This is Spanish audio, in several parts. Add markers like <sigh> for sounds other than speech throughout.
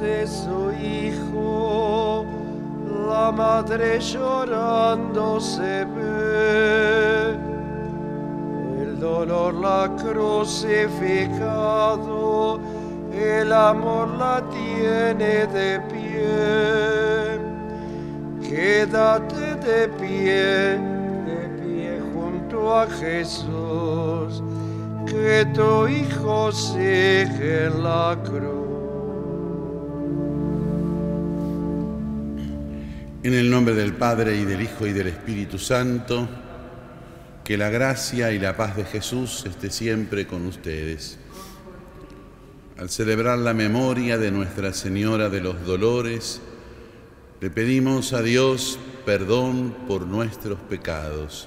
de su Hijo, la madre llorando se ve. El dolor la crucificado, el amor la tiene de pie. Quédate de pie, de pie junto a Jesús que tu Hijo sigue en la cruz. En el nombre del Padre y del Hijo y del Espíritu Santo, que la gracia y la paz de Jesús esté siempre con ustedes. Al celebrar la memoria de Nuestra Señora de los Dolores, le pedimos a Dios perdón por nuestros pecados.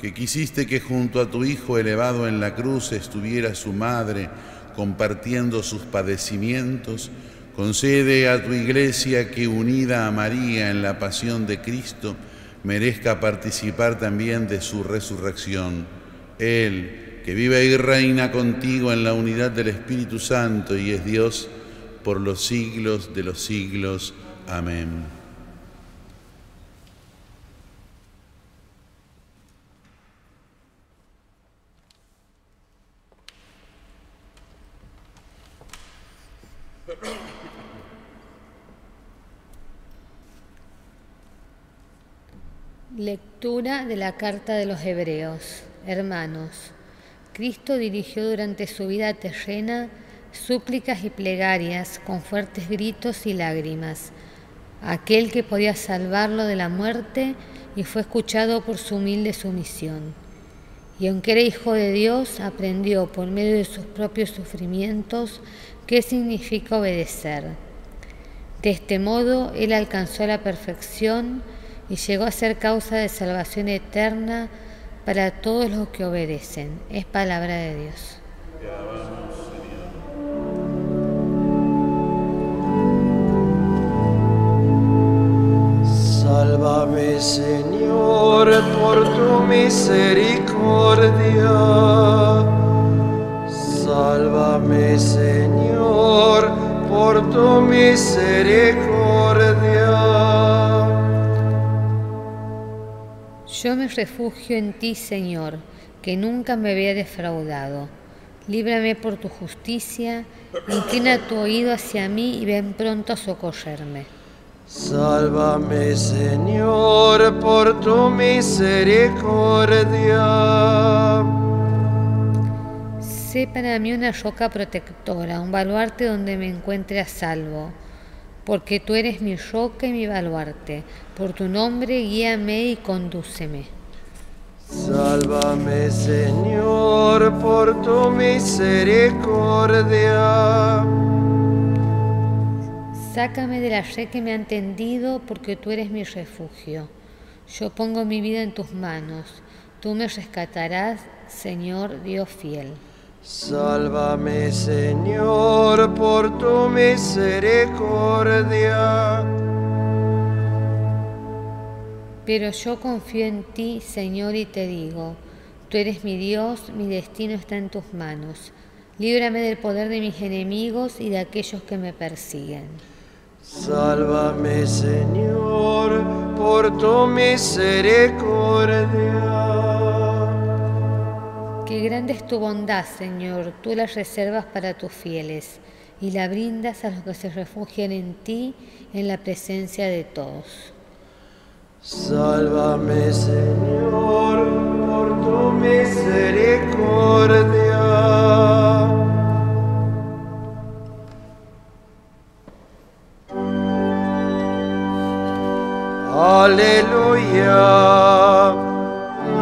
que quisiste que junto a tu Hijo elevado en la cruz estuviera su madre compartiendo sus padecimientos, concede a tu iglesia que unida a María en la pasión de Cristo, merezca participar también de su resurrección. Él, que vive y reina contigo en la unidad del Espíritu Santo y es Dios por los siglos de los siglos. Amén. De la Carta de los Hebreos. Hermanos, Cristo dirigió durante su vida terrena súplicas y plegarias con fuertes gritos y lágrimas, aquel que podía salvarlo de la muerte y fue escuchado por su humilde sumisión. Y aunque era hijo de Dios, aprendió por medio de sus propios sufrimientos qué significa obedecer. De este modo, él alcanzó la perfección y llegó a ser causa de salvación eterna para todos los que obedecen. Es palabra de Dios. Sálvame Señor por tu misericordia. Sálvame Señor por tu misericordia. Yo me refugio en ti, Señor, que nunca me había defraudado. Líbrame por tu justicia, inclina tu oído hacia mí y ven pronto a socorrerme. Sálvame Señor por tu misericordia. Sé para mí una roca protectora, un baluarte donde me encuentre a salvo porque tú eres mi roca y mi baluarte. Por tu nombre guíame y condúceme. Sálvame, Señor, por tu misericordia. Sácame de la red que me ha tendido, porque tú eres mi refugio. Yo pongo mi vida en tus manos. Tú me rescatarás, Señor Dios fiel. Sálvame, Señor, por tu misericordia. Pero yo confío en ti, Señor, y te digo, tú eres mi Dios, mi destino está en tus manos. Líbrame del poder de mis enemigos y de aquellos que me persiguen. Sálvame, Señor, por tu misericordia. Qué grande es tu bondad, Señor. Tú la reservas para tus fieles y la brindas a los que se refugian en ti en la presencia de todos. Sálvame, Señor, por tu misericordia. Aleluya,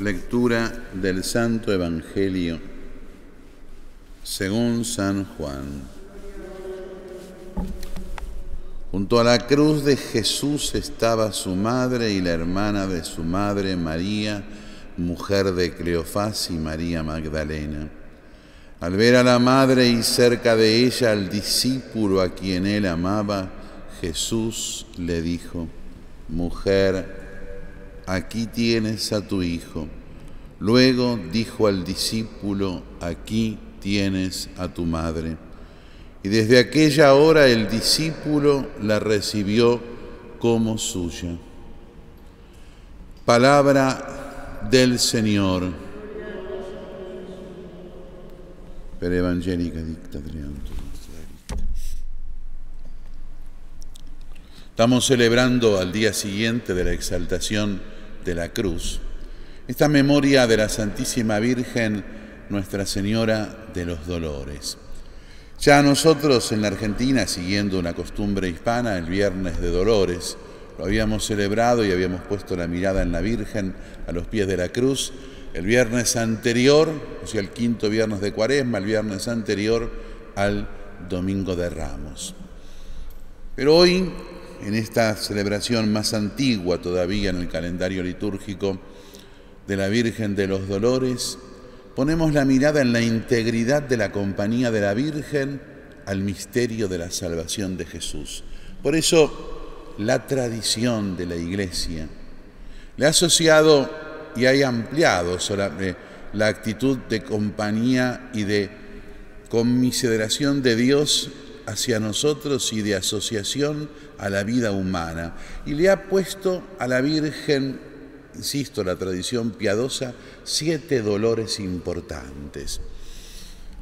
Lectura del Santo Evangelio según San Juan. Junto a la cruz de Jesús estaba su madre y la hermana de su madre María, mujer de Cleofás y María Magdalena. Al ver a la madre y cerca de ella al discípulo a quien él amaba, Jesús le dijo, Mujer, aquí tienes a tu hijo. Luego dijo al discípulo, aquí tienes a tu madre. Y desde aquella hora el discípulo la recibió como suya. Palabra del Señor. Estamos celebrando al día siguiente de la exaltación de la cruz esta memoria de la Santísima Virgen, Nuestra Señora de los Dolores. Ya nosotros en la Argentina, siguiendo una costumbre hispana, el Viernes de Dolores, lo habíamos celebrado y habíamos puesto la mirada en la Virgen a los pies de la cruz. El viernes anterior, o sea, el quinto viernes de Cuaresma, el viernes anterior al Domingo de Ramos. Pero hoy, en esta celebración más antigua todavía en el calendario litúrgico, de la Virgen de los Dolores, ponemos la mirada en la integridad de la compañía de la Virgen al misterio de la salvación de Jesús. Por eso la tradición de la Iglesia le ha asociado y ha ampliado la actitud de compañía y de conmiseración de Dios hacia nosotros y de asociación a la vida humana. Y le ha puesto a la Virgen insisto, la tradición piadosa, siete dolores importantes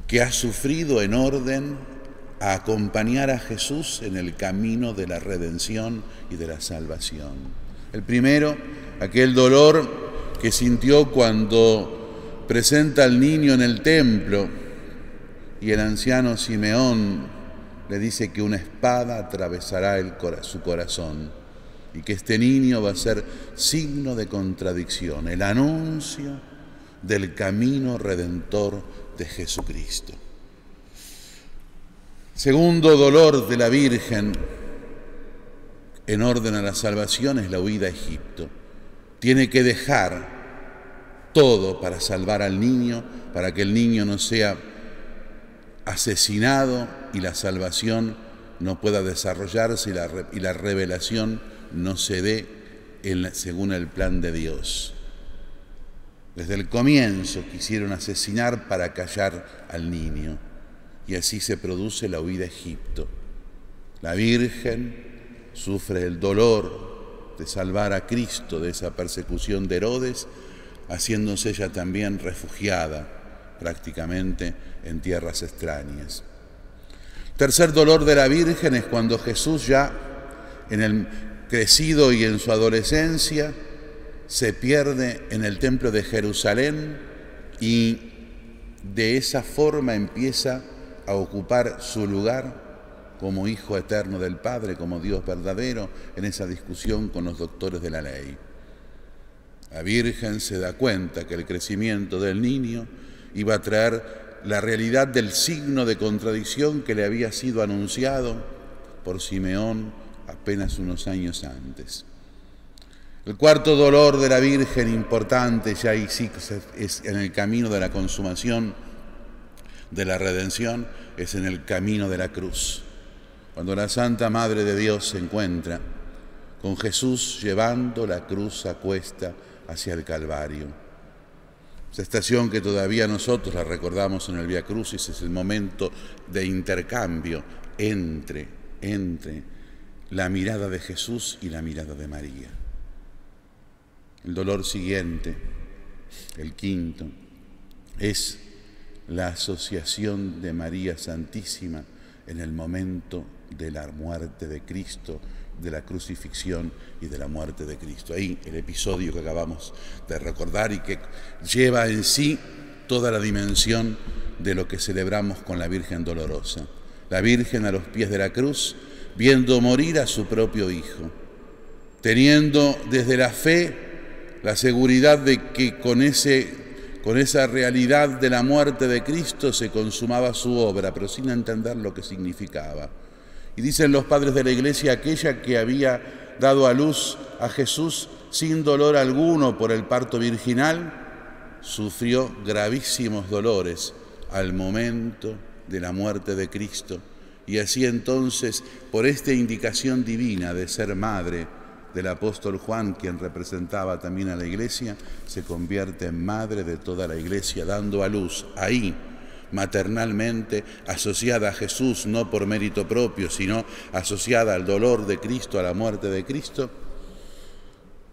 que ha sufrido en orden a acompañar a Jesús en el camino de la redención y de la salvación. El primero, aquel dolor que sintió cuando presenta al niño en el templo y el anciano Simeón le dice que una espada atravesará su corazón y que este niño va a ser signo de contradicción, el anuncio del camino redentor de Jesucristo. Segundo dolor de la Virgen en orden a la salvación es la huida a Egipto. Tiene que dejar todo para salvar al niño, para que el niño no sea asesinado y la salvación no pueda desarrollarse y la, y la revelación no se dé según el plan de Dios. Desde el comienzo quisieron asesinar para callar al niño y así se produce la huida a Egipto. La Virgen sufre el dolor de salvar a Cristo de esa persecución de Herodes, haciéndose ella también refugiada prácticamente en tierras extrañas. Tercer dolor de la Virgen es cuando Jesús ya en el crecido y en su adolescencia, se pierde en el templo de Jerusalén y de esa forma empieza a ocupar su lugar como Hijo eterno del Padre, como Dios verdadero, en esa discusión con los doctores de la ley. La Virgen se da cuenta que el crecimiento del niño iba a traer la realidad del signo de contradicción que le había sido anunciado por Simeón apenas unos años antes. El cuarto dolor de la Virgen importante ya es en el camino de la consumación de la redención, es en el camino de la cruz. Cuando la Santa Madre de Dios se encuentra con Jesús llevando la cruz a cuesta hacia el Calvario. Esa estación que todavía nosotros la recordamos en el Via Crucis es el momento de intercambio entre, entre la mirada de Jesús y la mirada de María. El dolor siguiente, el quinto, es la asociación de María Santísima en el momento de la muerte de Cristo, de la crucifixión y de la muerte de Cristo. Ahí el episodio que acabamos de recordar y que lleva en sí toda la dimensión de lo que celebramos con la Virgen Dolorosa. La Virgen a los pies de la cruz, viendo morir a su propio Hijo, teniendo desde la fe la seguridad de que con, ese, con esa realidad de la muerte de Cristo se consumaba su obra, pero sin entender lo que significaba. Y dicen los padres de la iglesia, aquella que había dado a luz a Jesús sin dolor alguno por el parto virginal, sufrió gravísimos dolores al momento de la muerte de Cristo. Y así entonces, por esta indicación divina de ser madre del apóstol Juan, quien representaba también a la iglesia, se convierte en madre de toda la iglesia, dando a luz ahí maternalmente, asociada a Jesús, no por mérito propio, sino asociada al dolor de Cristo, a la muerte de Cristo,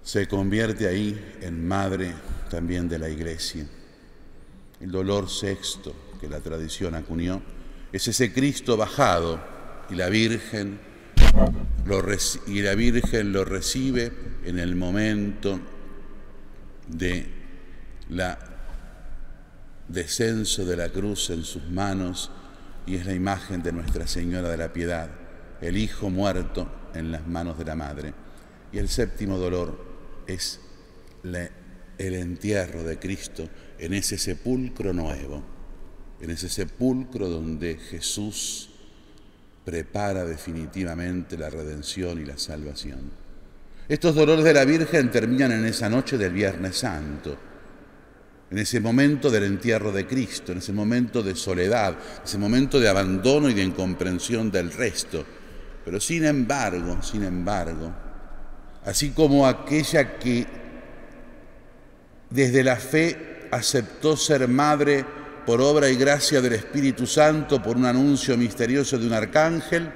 se convierte ahí en madre también de la iglesia. El dolor sexto que la tradición acuñó es ese Cristo bajado y la Virgen lo, y la Virgen lo recibe en el momento de la descenso de la cruz en sus manos y es la imagen de Nuestra Señora de la Piedad, el Hijo muerto en las manos de la Madre. Y el séptimo dolor es el entierro de Cristo en ese sepulcro nuevo, en ese sepulcro donde Jesús prepara definitivamente la redención y la salvación. Estos dolores de la Virgen terminan en esa noche del Viernes Santo en ese momento del entierro de Cristo, en ese momento de soledad, ese momento de abandono y de incomprensión del resto. Pero sin embargo, sin embargo, así como aquella que desde la fe aceptó ser madre por obra y gracia del Espíritu Santo, por un anuncio misterioso de un arcángel,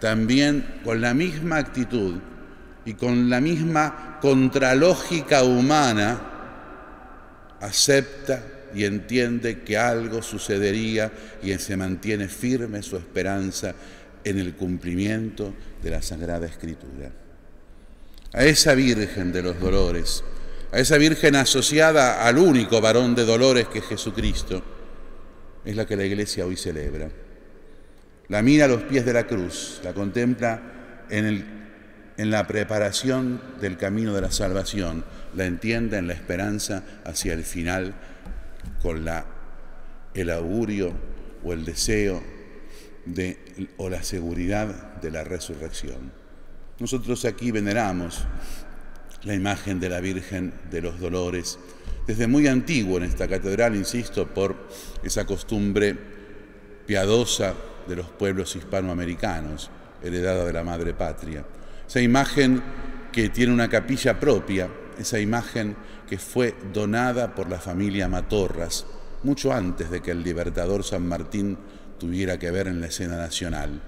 también con la misma actitud y con la misma contralógica humana, acepta y entiende que algo sucedería y se mantiene firme su esperanza en el cumplimiento de la Sagrada Escritura. A esa Virgen de los Dolores, a esa Virgen asociada al único varón de dolores que es Jesucristo, es la que la Iglesia hoy celebra. La mira a los pies de la cruz, la contempla en, el, en la preparación del camino de la salvación, la entienda en la esperanza hacia el final con la, el augurio o el deseo de, o la seguridad de la resurrección. Nosotros aquí veneramos la imagen de la Virgen de los Dolores desde muy antiguo en esta catedral, insisto, por esa costumbre piadosa de los pueblos hispanoamericanos, heredada de la Madre Patria. Esa imagen que tiene una capilla propia esa imagen que fue donada por la familia Matorras, mucho antes de que el libertador San Martín tuviera que ver en la escena nacional.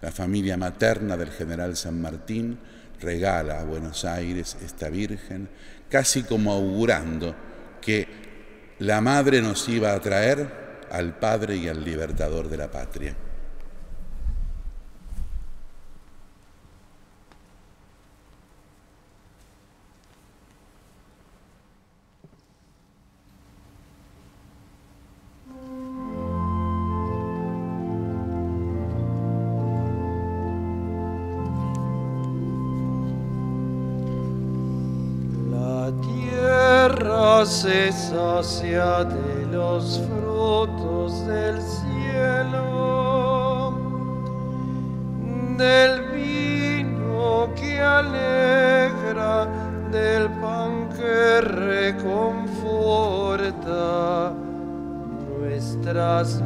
La familia materna del general San Martín regala a Buenos Aires esta Virgen, casi como augurando que la madre nos iba a traer al Padre y al Libertador de la patria.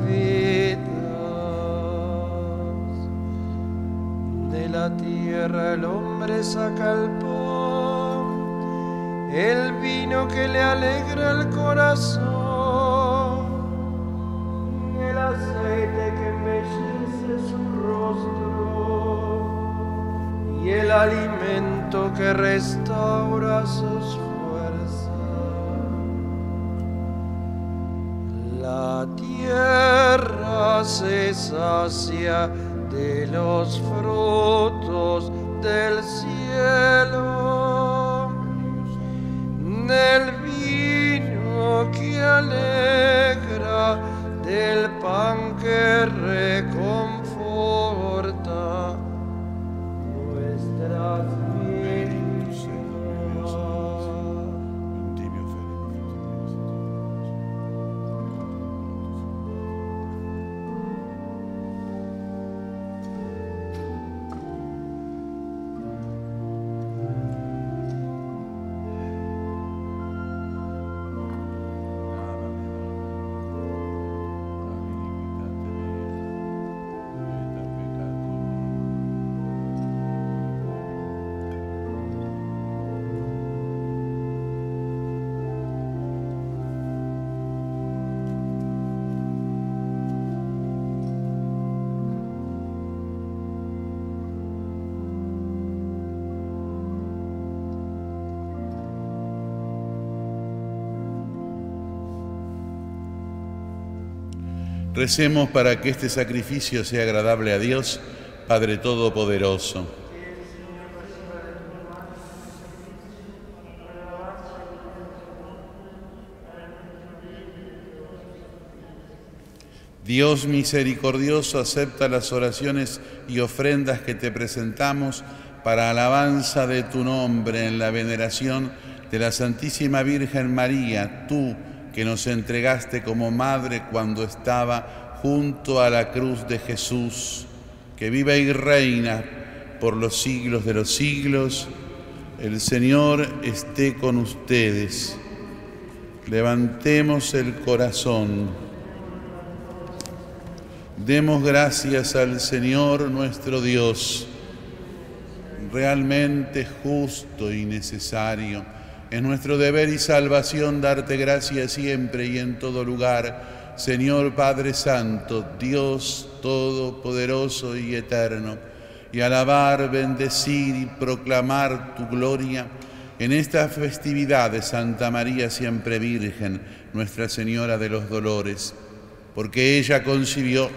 vidas. De la tierra el hombre saca el pan, el vino que le alegra el corazón, el aceite que embellece su rostro y el alimento que restaura sus fuerzas. La tierra se sacia de los frutos del cielo, del vino que alegra, del pan que Recemos para que este sacrificio sea agradable a Dios, Padre Todopoderoso. Dios misericordioso, acepta las oraciones y ofrendas que te presentamos para alabanza de tu nombre en la veneración de la Santísima Virgen María, tú que nos entregaste como madre cuando estaba junto a la cruz de Jesús, que vive y reina por los siglos de los siglos. El Señor esté con ustedes. Levantemos el corazón. Demos gracias al Señor nuestro Dios. Realmente justo y necesario. Es nuestro deber y salvación darte gracias siempre y en todo lugar, Señor Padre Santo, Dios Todopoderoso y Eterno, y alabar, bendecir y proclamar tu gloria en esta festividad de Santa María siempre Virgen, Nuestra Señora de los Dolores, porque ella concibió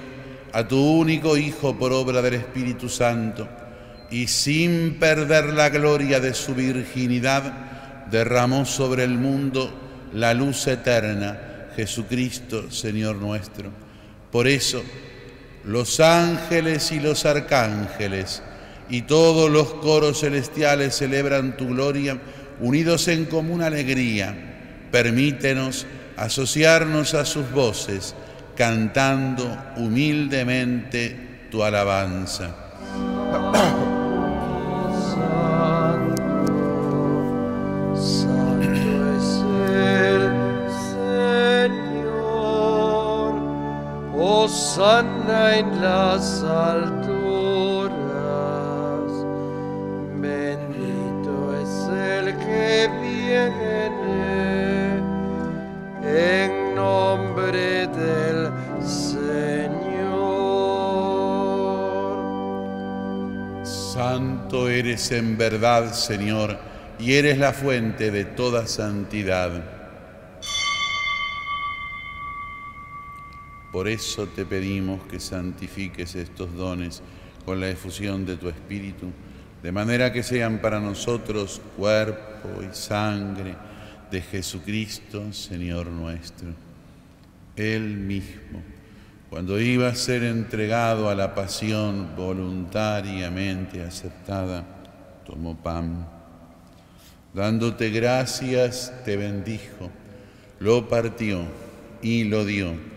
a tu único Hijo por obra del Espíritu Santo, y sin perder la gloria de su virginidad, derramó sobre el mundo la luz eterna, Jesucristo, Señor nuestro. Por eso, los ángeles y los arcángeles y todos los coros celestiales celebran tu gloria, unidos en común alegría. Permítenos asociarnos a sus voces, cantando humildemente tu alabanza. <clears throat> Hosanna en las alturas, bendito es el que viene en nombre del Señor. Santo eres en verdad, Señor, y eres la fuente de toda santidad. Por eso te pedimos que santifiques estos dones con la efusión de tu Espíritu, de manera que sean para nosotros cuerpo y sangre de Jesucristo, Señor nuestro. Él mismo, cuando iba a ser entregado a la pasión voluntariamente aceptada, tomó pan. Dándote gracias, te bendijo, lo partió y lo dio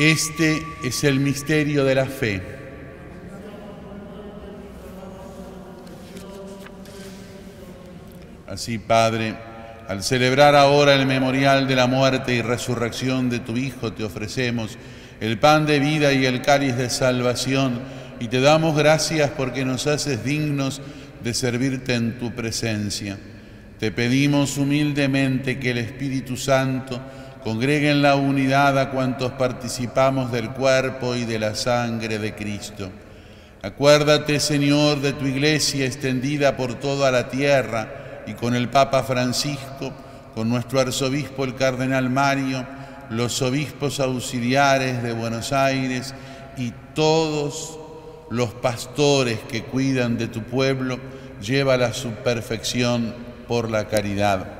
Este es el misterio de la fe. Así, Padre, al celebrar ahora el memorial de la muerte y resurrección de tu Hijo, te ofrecemos el pan de vida y el cáliz de salvación, y te damos gracias porque nos haces dignos de servirte en tu presencia. Te pedimos humildemente que el Espíritu Santo, Congregue en la unidad a cuantos participamos del cuerpo y de la sangre de Cristo. Acuérdate, Señor, de tu iglesia extendida por toda la tierra y con el Papa Francisco, con nuestro arzobispo el Cardenal Mario, los obispos auxiliares de Buenos Aires y todos los pastores que cuidan de tu pueblo, llévala a su perfección por la caridad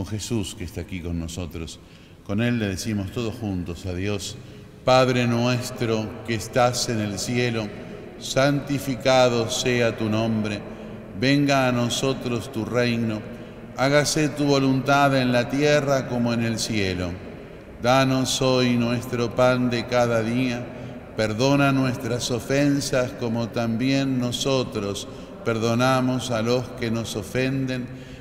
Con Jesús que está aquí con nosotros. Con Él le decimos todos juntos a Dios, Padre nuestro que estás en el cielo, santificado sea tu nombre, venga a nosotros tu reino, hágase tu voluntad en la tierra como en el cielo. Danos hoy nuestro pan de cada día, perdona nuestras ofensas como también nosotros perdonamos a los que nos ofenden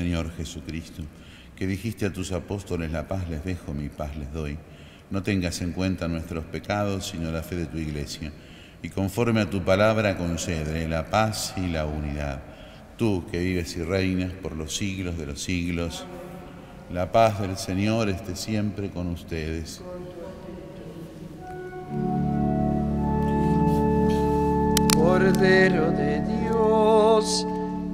Señor Jesucristo, que dijiste a tus apóstoles, la paz les dejo, mi paz les doy. No tengas en cuenta nuestros pecados, sino la fe de tu iglesia. Y conforme a tu palabra concede la paz y la unidad. Tú que vives y reinas por los siglos de los siglos, la paz del Señor esté siempre con ustedes. Cordero de Dios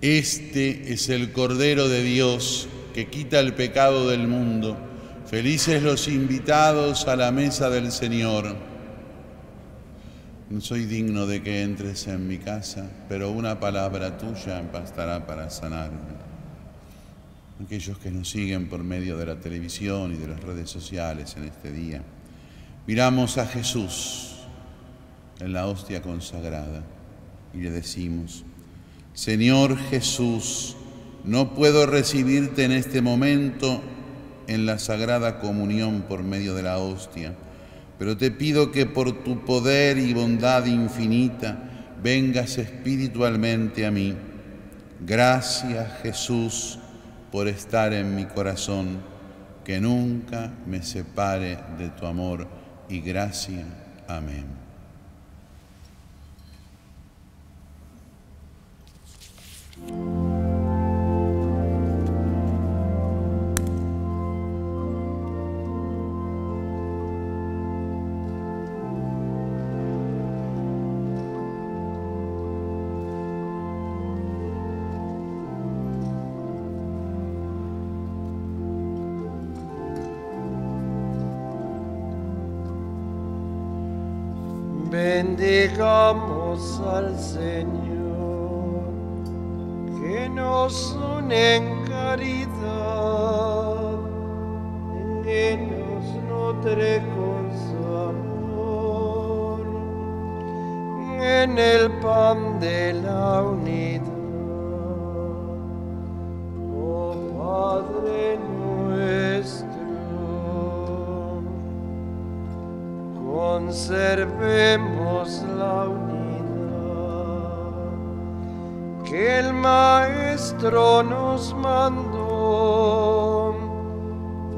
Este es el Cordero de Dios que quita el pecado del mundo. Felices los invitados a la mesa del Señor. No soy digno de que entres en mi casa, pero una palabra tuya bastará para sanarme. Aquellos que nos siguen por medio de la televisión y de las redes sociales en este día, miramos a Jesús en la hostia consagrada y le decimos, Señor Jesús, no puedo recibirte en este momento en la sagrada comunión por medio de la hostia, pero te pido que por tu poder y bondad infinita vengas espiritualmente a mí. Gracias Jesús por estar en mi corazón, que nunca me separe de tu amor y gracia. Amén. Bendigamos al Señor, nos une en caridad, nos nutre con su amor, en el pan de la unidad. Oh Padre nuestro, conservemos la unidad que el Maestro nos mandó.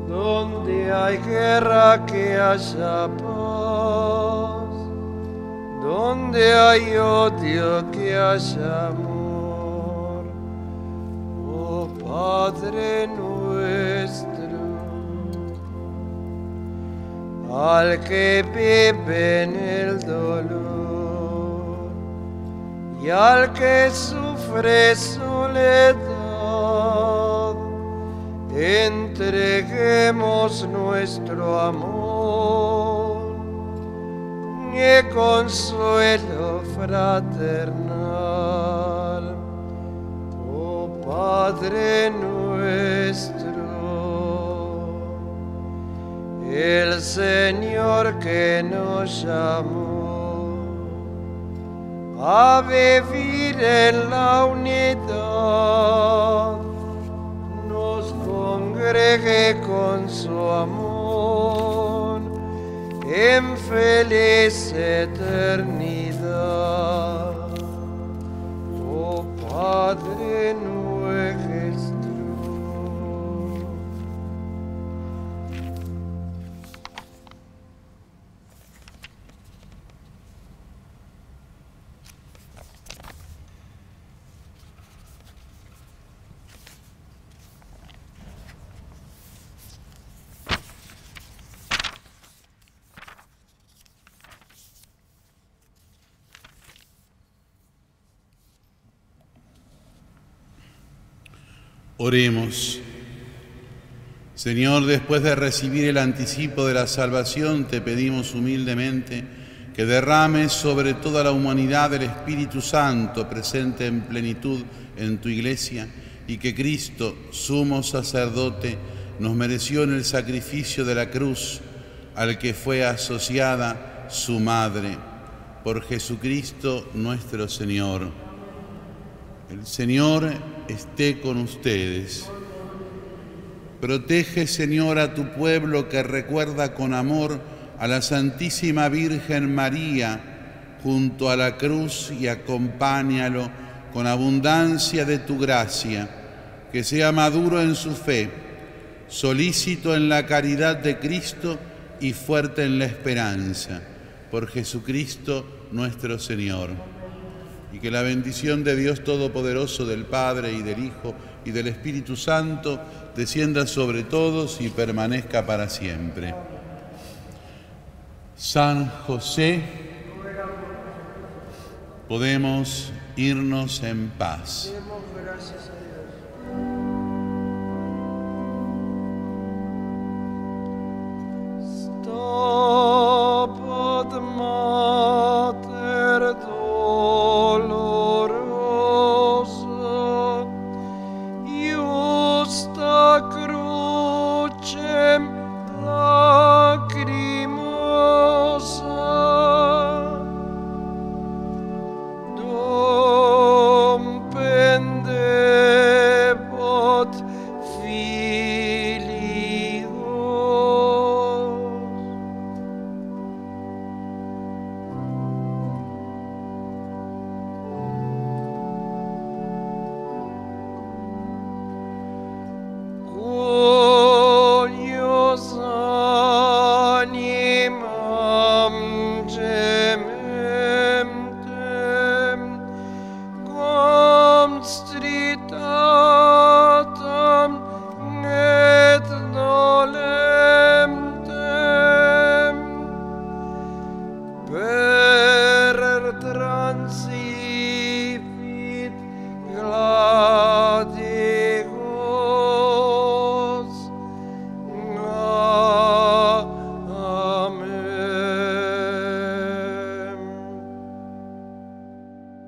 Donde hay guerra que haya paz, donde hay odio que haya amor. Oh Padre nuestro al que vive en el dolor y al que sufre soledad. Entreguemos nuestro amor y consuelo fraternal. Oh Padre nuestro el Señor que nos llamó a vivir en la unidad, nos congregue con su amor en feliz eternidad. Oremos. Señor, después de recibir el anticipo de la salvación, te pedimos humildemente que derrames sobre toda la humanidad el Espíritu Santo presente en plenitud en tu iglesia y que Cristo, sumo sacerdote, nos mereció en el sacrificio de la cruz al que fue asociada su madre, por Jesucristo nuestro Señor. El Señor esté con ustedes. Protege, Señor, a tu pueblo que recuerda con amor a la Santísima Virgen María junto a la cruz y acompáñalo con abundancia de tu gracia, que sea maduro en su fe, solícito en la caridad de Cristo y fuerte en la esperanza. Por Jesucristo nuestro Señor y que la bendición de Dios Todopoderoso, del Padre y del Hijo y del Espíritu Santo descienda sobre todos y permanezca para siempre. San José, podemos irnos en paz. Oh.